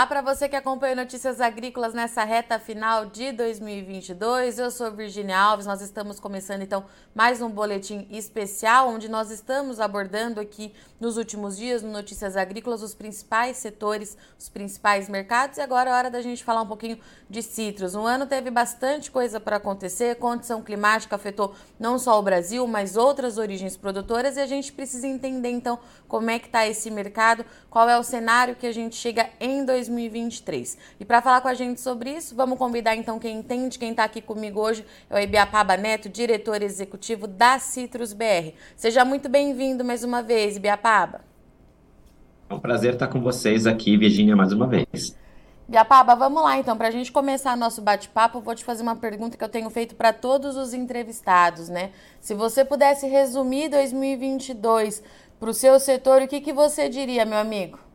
Olá para você que acompanha Notícias Agrícolas nessa reta final de 2022. Eu sou Virginia Alves. Nós estamos começando então mais um boletim especial onde nós estamos abordando aqui nos últimos dias no Notícias Agrícolas os principais setores, os principais mercados e agora é hora da gente falar um pouquinho de citros. Um ano teve bastante coisa para acontecer, condição climática afetou não só o Brasil, mas outras origens produtoras e a gente precisa entender então como é que está esse mercado, qual é o cenário que a gente chega em 2023. E para falar com a gente sobre isso, vamos convidar então quem entende, quem está aqui comigo hoje, é o Ibiapaba Neto, diretor executivo da Citrus BR. Seja muito bem-vindo mais uma vez, Ibiapaba. É um prazer estar com vocês aqui, Virginia, mais uma vez. Biapaba, vamos lá então. Para a gente começar nosso bate-papo, vou te fazer uma pergunta que eu tenho feito para todos os entrevistados, né? Se você pudesse resumir 2022 para o seu setor, o que, que você diria, meu amigo?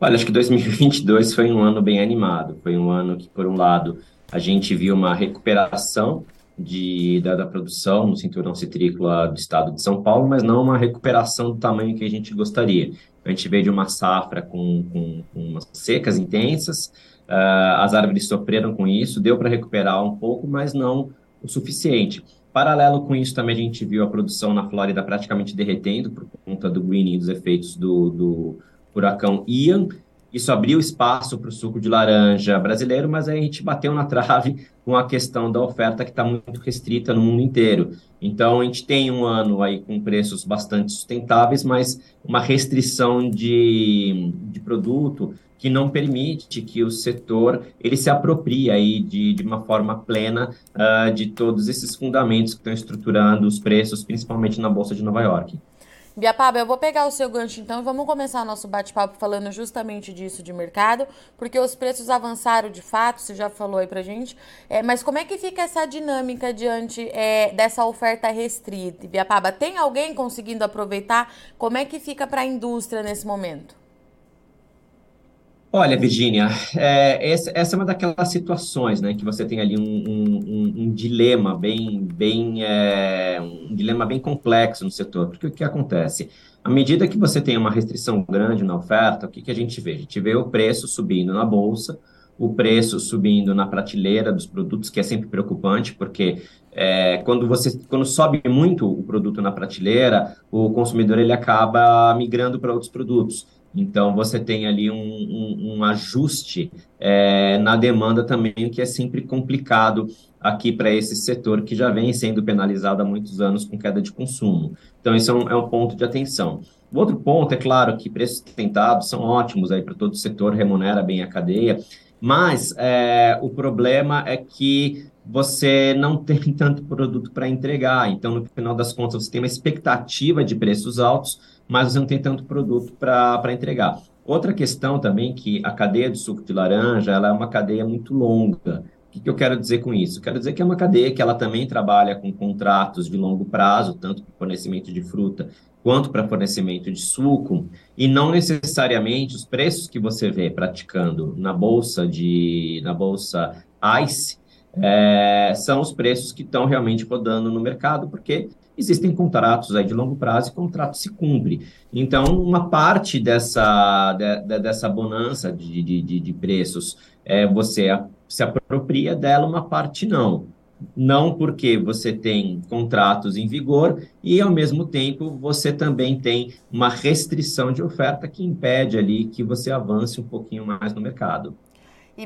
Olha, acho que 2022 foi um ano bem animado. Foi um ano que, por um lado, a gente viu uma recuperação de, da, da, produção no cinturão citrícola do estado de São Paulo, mas não uma recuperação do tamanho que a gente gostaria. A gente veio de uma safra com, com, com umas secas intensas, uh, as árvores sofreram com isso, deu para recuperar um pouco, mas não o suficiente. Paralelo com isso, também a gente viu a produção na Flórida praticamente derretendo por conta do greening dos efeitos do, do furacão Ian. Isso abriu espaço para o suco de laranja brasileiro, mas aí a gente bateu na trave com a questão da oferta que está muito restrita no mundo inteiro. Então, a gente tem um ano aí com preços bastante sustentáveis, mas uma restrição de, de produto que não permite que o setor ele se aproprie aí de, de uma forma plena uh, de todos esses fundamentos que estão estruturando os preços, principalmente na Bolsa de Nova York. Biapaba, eu vou pegar o seu gancho então e vamos começar nosso bate-papo falando justamente disso de mercado, porque os preços avançaram de fato, você já falou aí pra gente, é, mas como é que fica essa dinâmica diante é, dessa oferta restrita? Biapaba, tem alguém conseguindo aproveitar? Como é que fica para a indústria nesse momento? Olha, Virginia, é, essa, é uma daquelas situações, né, que você tem ali um, um, um dilema bem, bem, é, um dilema bem complexo no setor, porque o que acontece? À medida que você tem uma restrição grande na oferta, o que, que a gente vê? A gente vê o preço subindo na bolsa, o preço subindo na prateleira dos produtos, que é sempre preocupante, porque é, quando você quando sobe muito o produto na prateleira, o consumidor ele acaba migrando para outros produtos. Então, você tem ali um, um, um ajuste é, na demanda também, que é sempre complicado aqui para esse setor que já vem sendo penalizado há muitos anos com queda de consumo. Então, isso é um, é um ponto de atenção. O outro ponto, é claro, que preços tentados são ótimos aí para todo o setor, remunera bem a cadeia, mas é, o problema é que você não tem tanto produto para entregar. Então, no final das contas, você tem uma expectativa de preços altos, mas você não tem tanto produto para entregar. Outra questão também que a cadeia do suco de laranja ela é uma cadeia muito longa. O que, que eu quero dizer com isso? Quero dizer que é uma cadeia que ela também trabalha com contratos de longo prazo, tanto para fornecimento de fruta quanto para fornecimento de suco, e não necessariamente os preços que você vê praticando na bolsa de na bolsa ICE é, são os preços que estão realmente rodando no mercado, porque existem contratos aí de longo prazo e contrato se cumpre. Então, uma parte dessa, de, de, dessa bonança de, de, de preços, é, você se apropria dela, uma parte não. Não porque você tem contratos em vigor e, ao mesmo tempo, você também tem uma restrição de oferta que impede ali que você avance um pouquinho mais no mercado.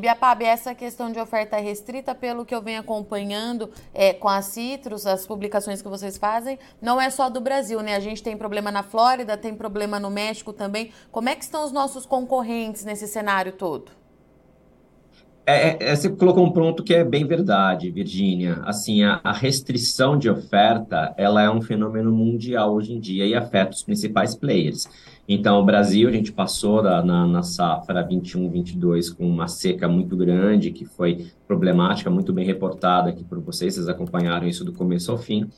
Biapab, essa questão de oferta restrita, pelo que eu venho acompanhando é, com a Citrus, as publicações que vocês fazem, não é só do Brasil, né? A gente tem problema na Flórida, tem problema no México também. Como é que estão os nossos concorrentes nesse cenário todo? É, é, é você colocou um ponto que é bem verdade, Virgínia. Assim, a, a, restrição de oferta, ela é um fenômeno mundial hoje em dia e afeta os principais players. Então, o Brasil, a gente passou da, na, na safra 21-22 com uma seca muito grande, que foi problemática, muito bem reportada aqui por vocês, vocês acompanharam isso do começo ao fim.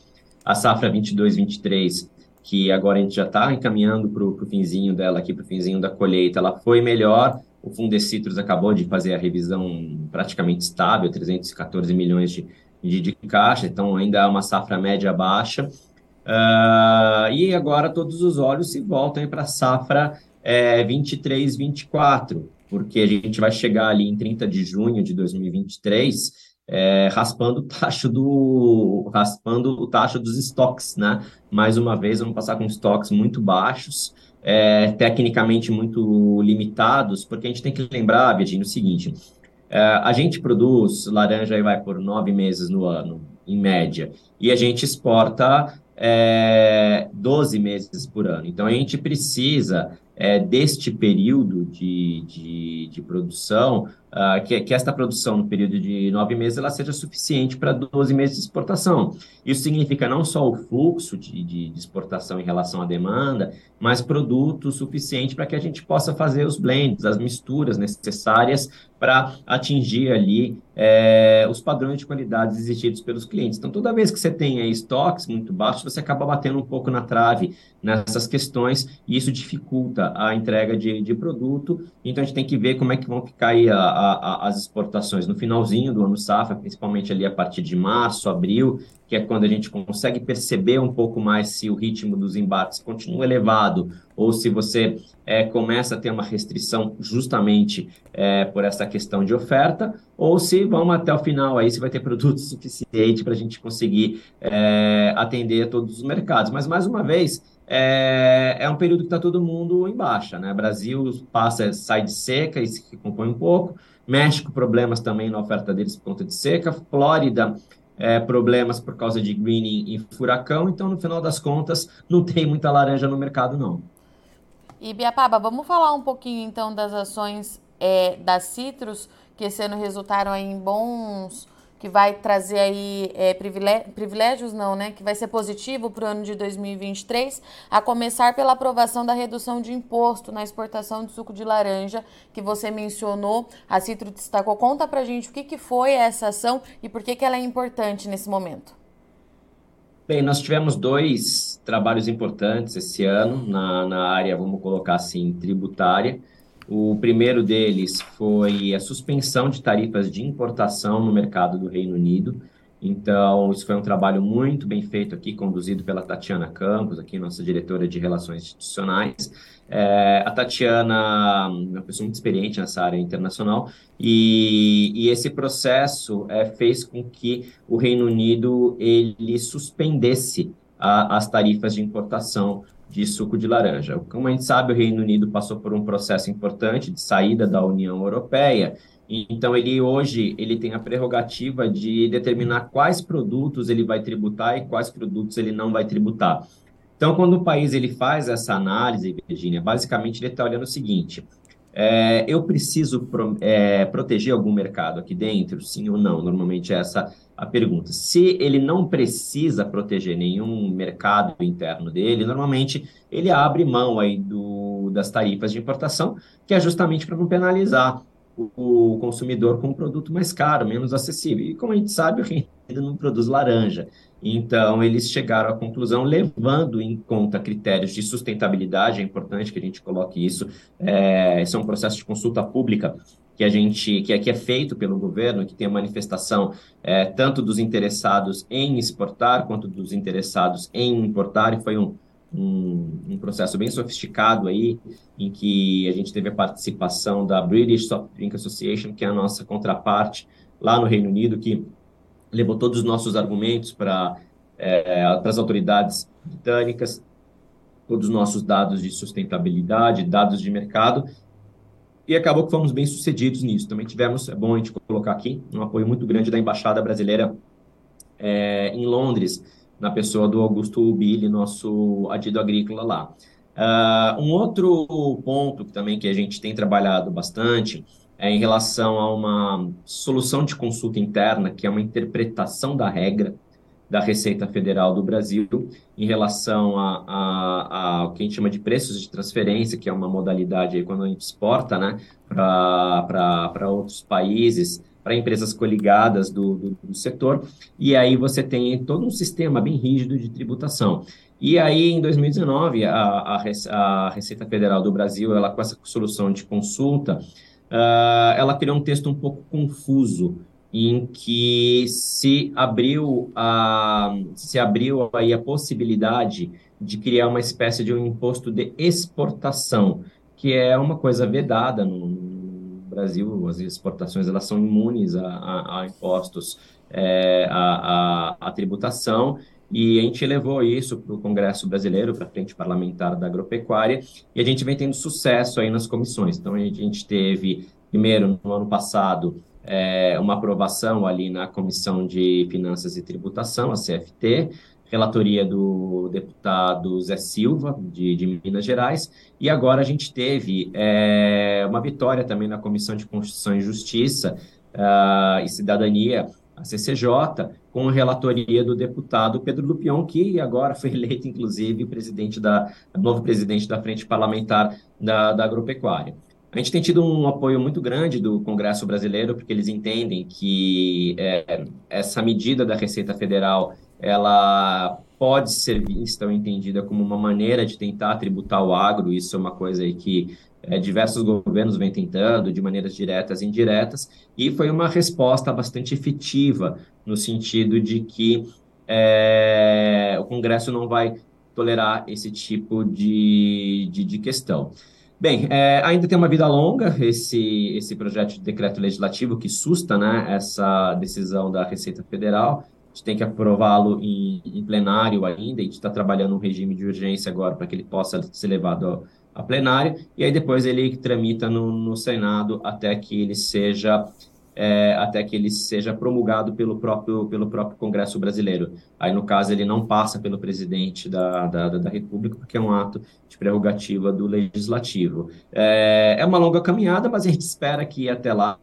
A safra 22-23, que agora a gente já está encaminhando para o finzinho dela aqui, para o finzinho da colheita, ela foi melhor. O Fundecitrus acabou de fazer a revisão praticamente estável, 314 milhões de, de, de caixa, então ainda é uma safra média baixa. Uh, e agora todos os olhos se voltam para a safra é, 23, 24. porque a gente vai chegar ali em 30 de junho de 2023 é, raspando o tacho do raspando o tacho dos estoques, né? Mais uma vez, vamos passar com estoques muito baixos, é, tecnicamente muito limitados, porque a gente tem que lembrar, Virginia, o seguinte: é, a gente produz laranja e vai por nove meses no ano, em média, e a gente exporta é, 12 meses por ano. Então, a gente precisa é, deste período de, de, de produção uh, que, que esta produção no período de nove meses ela seja suficiente para 12 meses de exportação. Isso significa não só o fluxo de, de, de exportação em relação à demanda, mas produto suficiente para que a gente possa fazer os blends, as misturas necessárias para atingir ali é, os padrões de qualidade exigidos pelos clientes. Então, toda vez que você tem aí, estoques muito baixos, você acaba batendo um pouco na trave nessas questões e isso dificulta a entrega de, de produto. Então, a gente tem que ver como é que vão ficar aí a, a, as exportações no finalzinho do ano safra, principalmente ali a partir de março, abril, que é quando a gente consegue perceber um pouco mais se o ritmo dos embarques continua elevado ou se você é, começa a ter uma restrição justamente é, por essa questão de oferta, ou se vamos até o final aí, se vai ter produto suficiente para a gente conseguir é, atender todos os mercados. Mas, mais uma vez, é, é um período que está todo mundo em baixa, né? Brasil passa, sai de seca e se compõe um pouco, México, problemas também na oferta deles por conta de seca, Flórida, é, problemas por causa de greening e furacão, então, no final das contas, não tem muita laranja no mercado, não. E Biapaba, vamos falar um pouquinho então das ações é, da Citrus, que esse ano resultaram em bons, que vai trazer aí é, privilégio, privilégios não, né? Que vai ser positivo para o ano de 2023, a começar pela aprovação da redução de imposto na exportação de suco de laranja, que você mencionou, a Citrus destacou. Conta pra gente o que, que foi essa ação e por que, que ela é importante nesse momento. Bem, nós tivemos dois trabalhos importantes esse ano na, na área, vamos colocar assim, tributária. O primeiro deles foi a suspensão de tarifas de importação no mercado do Reino Unido. Então, isso foi um trabalho muito bem feito aqui, conduzido pela Tatiana Campos, aqui nossa diretora de Relações Institucionais. É, a Tatiana é uma pessoa muito experiente nessa área internacional e, e esse processo é, fez com que o Reino Unido ele suspendesse a, as tarifas de importação de suco de laranja. Como a gente sabe, o Reino Unido passou por um processo importante de saída da União Europeia então, ele hoje ele tem a prerrogativa de determinar quais produtos ele vai tributar e quais produtos ele não vai tributar. Então, quando o país ele faz essa análise, Virginia, basicamente ele está olhando o seguinte: é, eu preciso pro, é, proteger algum mercado aqui dentro, sim ou não? Normalmente é essa a pergunta. Se ele não precisa proteger nenhum mercado interno dele, normalmente ele abre mão aí do, das tarifas de importação, que é justamente para não penalizar o consumidor com um produto mais caro, menos acessível. E como a gente sabe, o Reino Unido não produz laranja. Então, eles chegaram à conclusão, levando em conta critérios de sustentabilidade, é importante que a gente coloque isso. É, esse é um processo de consulta pública que a gente que aqui é feito pelo governo, que tem a manifestação é, tanto dos interessados em exportar quanto dos interessados em importar, e foi um, um, um, processo bem sofisticado aí, em que a gente teve a participação da British Soft Drink Association, que é a nossa contraparte lá no Reino Unido, que levou todos os nossos argumentos para é, as autoridades britânicas, todos os nossos dados de sustentabilidade, dados de mercado, e acabou que fomos bem sucedidos nisso. Também tivemos, é bom a gente colocar aqui, um apoio muito grande da Embaixada Brasileira é, em Londres, na pessoa do Augusto Billy, nosso adido agrícola lá. Uh, um outro ponto também que a gente tem trabalhado bastante é em relação a uma solução de consulta interna, que é uma interpretação da regra da Receita Federal do Brasil em relação a, a, a, o que a gente chama de preços de transferência, que é uma modalidade aí quando a gente exporta né, para outros países, para empresas coligadas do, do, do, setor, e aí você tem todo um sistema bem rígido de tributação. E aí, em 2019, a, a, Receita Federal do Brasil, ela com essa solução de consulta, uh, ela criou um texto um pouco confuso, em que se abriu a, se abriu aí a possibilidade de criar uma espécie de um imposto de exportação, que é uma coisa vedada no, Brasil, as exportações elas são imunes a, a, a impostos, é, a, a, tributação, e a gente levou isso para o Congresso Brasileiro, para a Frente Parlamentar da Agropecuária, e a gente vem tendo sucesso aí nas comissões. Então, a a gente teve, primeiro, no ano passado, é, uma aprovação ali na Comissão de Finanças e Tributação, a CFT, relatoria do deputado Zé Silva, de, de Minas Gerais, e agora a gente teve é, uma vitória também na Comissão de Constituição e Justiça uh, e Cidadania, a CCJ, com a relatoria do deputado Pedro Lupion, que agora foi eleito, inclusive, presidente da, novo presidente da Frente Parlamentar da, da Agropecuária. A gente tem tido um apoio muito grande do Congresso Brasileiro, porque eles entendem que é, essa medida da Receita Federal ela pode ser vista ou entendida como uma maneira de tentar tributar o agro, isso é uma coisa aí que é, diversos governos vêm tentando, de maneiras diretas e indiretas, e foi uma resposta bastante efetiva, no sentido de que é, o Congresso não vai tolerar esse tipo de, de, de questão. Bem, é, ainda tem uma vida longa esse, esse projeto de decreto legislativo que susta né, essa decisão da Receita Federal gente tem que aprová-lo em, em, plenário ainda, a gente está trabalhando um regime de urgência agora para que ele possa ser levado a, a plenário, e aí depois ele tramita no, no Senado até que ele seja é, até que ele seja promulgado pelo próprio, pelo próprio Congresso brasileiro. Aí, no caso, ele não passa pelo presidente da, da, da República, porque é um ato de prerrogativa do Legislativo. É, é uma longa caminhada, mas a gente espera que até lá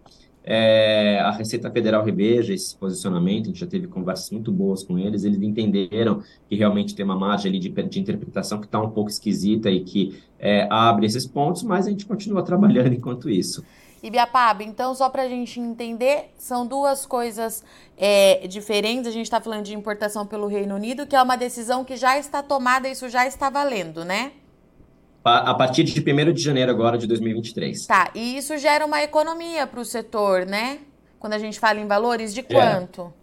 é, a Receita Federal reveja esse posicionamento, a gente já teve conversas muito boas com eles, eles entenderam que realmente tem uma margem ali de, de interpretação que está um pouco esquisita e que é, abre esses pontos, mas a gente continua trabalhando enquanto isso. Ibiapaba, então, só para a gente entender, são duas coisas é, diferentes. A gente está falando de importação pelo Reino Unido, que é uma decisão que já está tomada, isso já está valendo, né? A partir de 1 de janeiro agora de 2023. Tá, e isso gera uma economia para o setor, né? Quando a gente fala em valores, de quanto? É.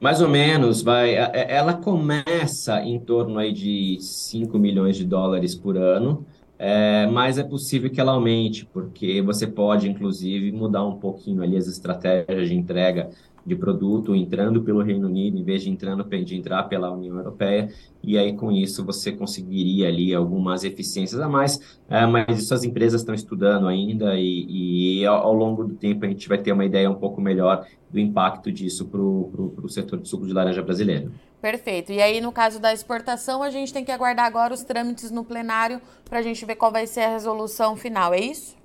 Mais ou menos, vai. Ela começa em torno aí de 5 milhões de dólares por ano, é, mas é possível que ela aumente, porque você pode, inclusive, mudar um pouquinho ali as estratégias de entrega de produto entrando pelo Reino Unido, em vez de, entrando, de entrar pela União Europeia, e aí com isso você conseguiria ali algumas eficiências a mais, é, mas isso as empresas estão estudando ainda, e, e ao, ao, longo do tempo a gente vai ter uma ideia um pouco melhor do impacto disso para o setor de suco de laranja brasileiro. Perfeito. E aí, no caso da exportação, a gente tem que aguardar agora os trâmites no plenário para a gente ver qual vai ser a resolução final, é isso?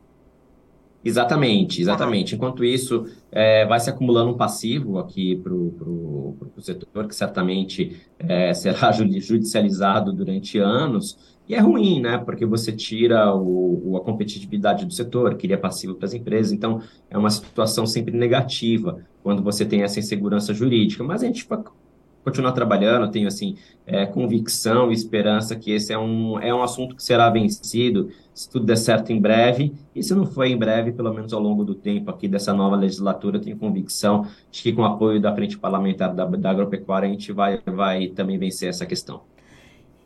Exatamente, exatamente. Enquanto isso, é, vai se acumulando um passivo aqui para o setor, que certamente é, será judicializado durante anos, e é ruim, né? Porque você tira o, a competitividade do setor, cria passivo para as empresas, então é uma situação sempre negativa quando você tem essa insegurança jurídica. Mas a gente continuar trabalhando, tenho assim é, convicção e esperança que esse é um, é um assunto que será vencido, se tudo der certo em breve, e se não for em breve, pelo menos ao longo do tempo aqui dessa nova legislatura, tenho convicção de que com o apoio da Frente Parlamentar da, da Agropecuária a gente vai, vai também vencer essa questão.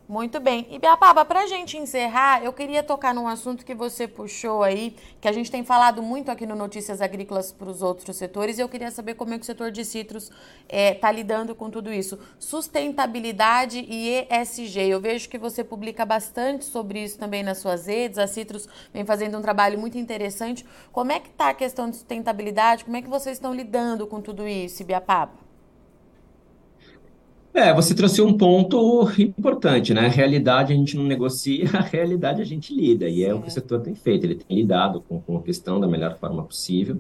Muito bem. E Biapaba, para a gente encerrar, eu queria tocar num assunto que você puxou aí, que a gente tem falado muito aqui no Notícias Agrícolas para os outros setores, e eu queria saber como é que o setor de citros está é, tá lidando com tudo isso. Sustentabilidade e ESG. Eu vejo que você publica bastante sobre isso também nas suas redes. A Citrus vem fazendo um trabalho muito interessante. Como é que está a questão de sustentabilidade? Como é que vocês estão lidando com tudo isso, Biapaba? É, você trouxe um ponto importante, né? A realidade a gente não negocia, a realidade a gente lida, e é o que o setor tem feito, ele tem lidado com, com a questão da melhor forma possível.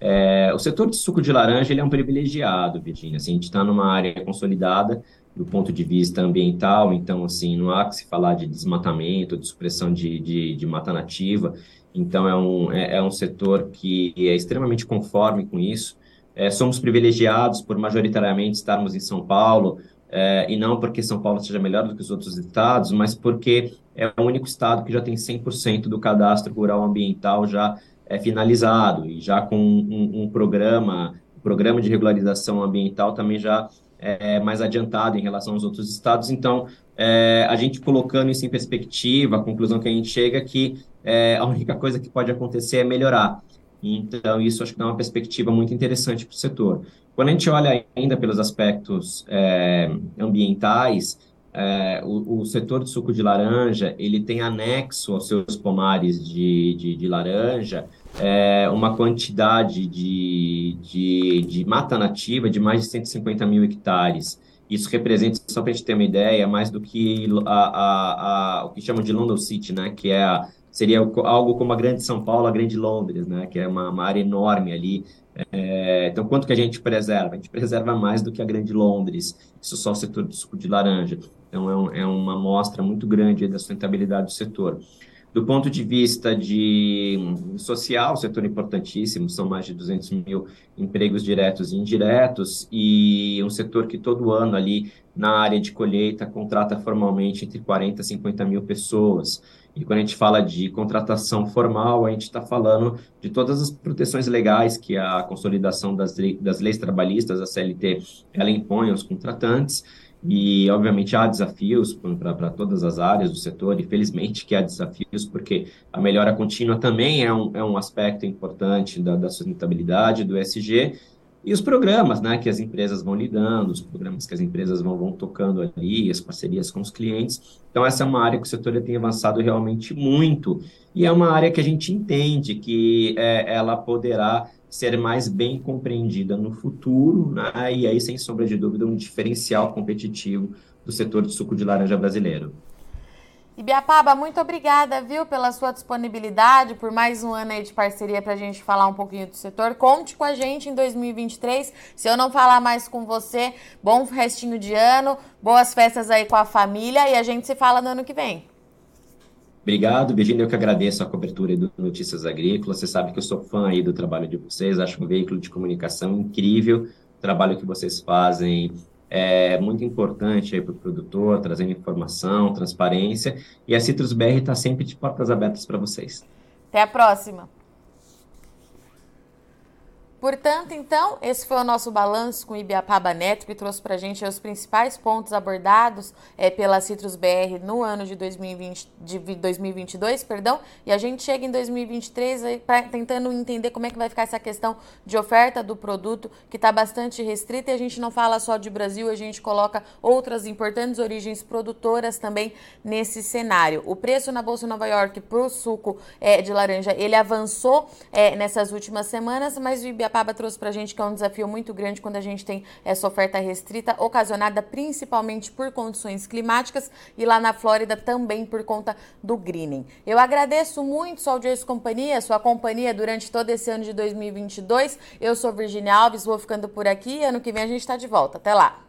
É, o setor de suco de laranja ele é um privilegiado, Virginia. Assim, a gente está numa área consolidada do ponto de vista ambiental, então assim não há que se falar de desmatamento, de supressão de, de, de mata nativa. Então é um, é, é, um setor que é extremamente conforme com isso. É, somos privilegiados por majoritariamente estarmos em São Paulo, é, e não porque São Paulo seja melhor do que os outros estados, mas porque é o único estado que já tem 100% do cadastro rural ambiental já é, finalizado e já com um, um programa, um programa de regularização ambiental também já é, mais adiantado em relação aos outros estados. Então, é, a gente colocando isso em perspectiva, a conclusão que a gente chega é que é, a única coisa que pode acontecer é melhorar. Então, isso acho que dá uma perspectiva muito interessante para o setor. Quando a gente olha ainda pelos aspectos é, ambientais, é, o, o, setor de suco de laranja, ele tem anexo aos seus pomares de, de, de laranja é, uma quantidade de, de, de mata nativa de mais de 150 mil hectares. Isso representa, só para a gente ter uma ideia, mais do que a, a, a, o que chamam de London City, né? que é a, seria algo como a Grande São Paulo, a Grande Londres, né? que é uma, uma área enorme ali. É, então, quanto que a gente preserva? A gente preserva mais do que a Grande Londres, isso só o setor do suco de laranja. Então, é, um, é uma amostra muito grande da sustentabilidade do setor. Do ponto de vista de social, setor importantíssimo, são mais de 200 mil empregos diretos e indiretos, e um setor que todo ano ali na área de colheita contrata formalmente entre 40 e 50 mil pessoas. E quando a gente fala de contratação formal, a gente está falando de todas as proteções legais que a consolidação das, das leis trabalhistas, a CLT, ela impõe aos contratantes, e, obviamente, há desafios para todas as áreas do setor, e felizmente que há desafios, porque a melhora contínua também é um, é um aspecto importante da, da sustentabilidade, do SG, e os programas né, que as empresas vão lidando, os programas que as empresas vão, vão tocando ali, as parcerias com os clientes. Então, essa é uma área que o setor tem avançado realmente muito, e é uma área que a gente entende que é, ela poderá ser mais bem compreendida no futuro, né? e aí, sem sombra de dúvida, um diferencial competitivo do setor de suco de laranja brasileiro. Ibiapaba, muito obrigada, viu, pela sua disponibilidade, por mais um ano aí de parceria para a gente falar um pouquinho do setor. Conte com a gente em 2023. Se eu não falar mais com você, bom restinho de ano, boas festas aí com a família e a gente se fala no ano que vem. Obrigado, Virginia. Eu que agradeço a cobertura do Notícias Agrícolas. Você sabe que eu sou fã aí do trabalho de vocês. Acho um veículo de comunicação incrível. O trabalho que vocês fazem é muito importante aí para o produtor, trazendo informação, transparência. E a Citrus BR está sempre de portas abertas para vocês. Até a próxima. Portanto, então, esse foi o nosso balanço com o Ibiapaba Neto, que trouxe para a gente os principais pontos abordados é, pela Citrus BR no ano de, 2020, de 2022, perdão, e a gente chega em 2023 aí, tentando entender como é que vai ficar essa questão de oferta do produto, que está bastante restrita, e a gente não fala só de Brasil, a gente coloca outras importantes origens produtoras também nesse cenário. O preço na Bolsa Nova York para o suco é, de laranja, ele avançou é, nessas últimas semanas, mas o Ibiapaba Ibiapaba trouxe para a gente que é um desafio muito grande quando a gente tem essa oferta restrita, ocasionada principalmente por condições climáticas e lá na Flórida também por conta do greening. Eu agradeço muito sua audiência e companhia, sua companhia durante todo esse ano de 2022. Eu sou Virginia Alves, vou ficando por aqui ano que vem a gente está de volta. Até lá!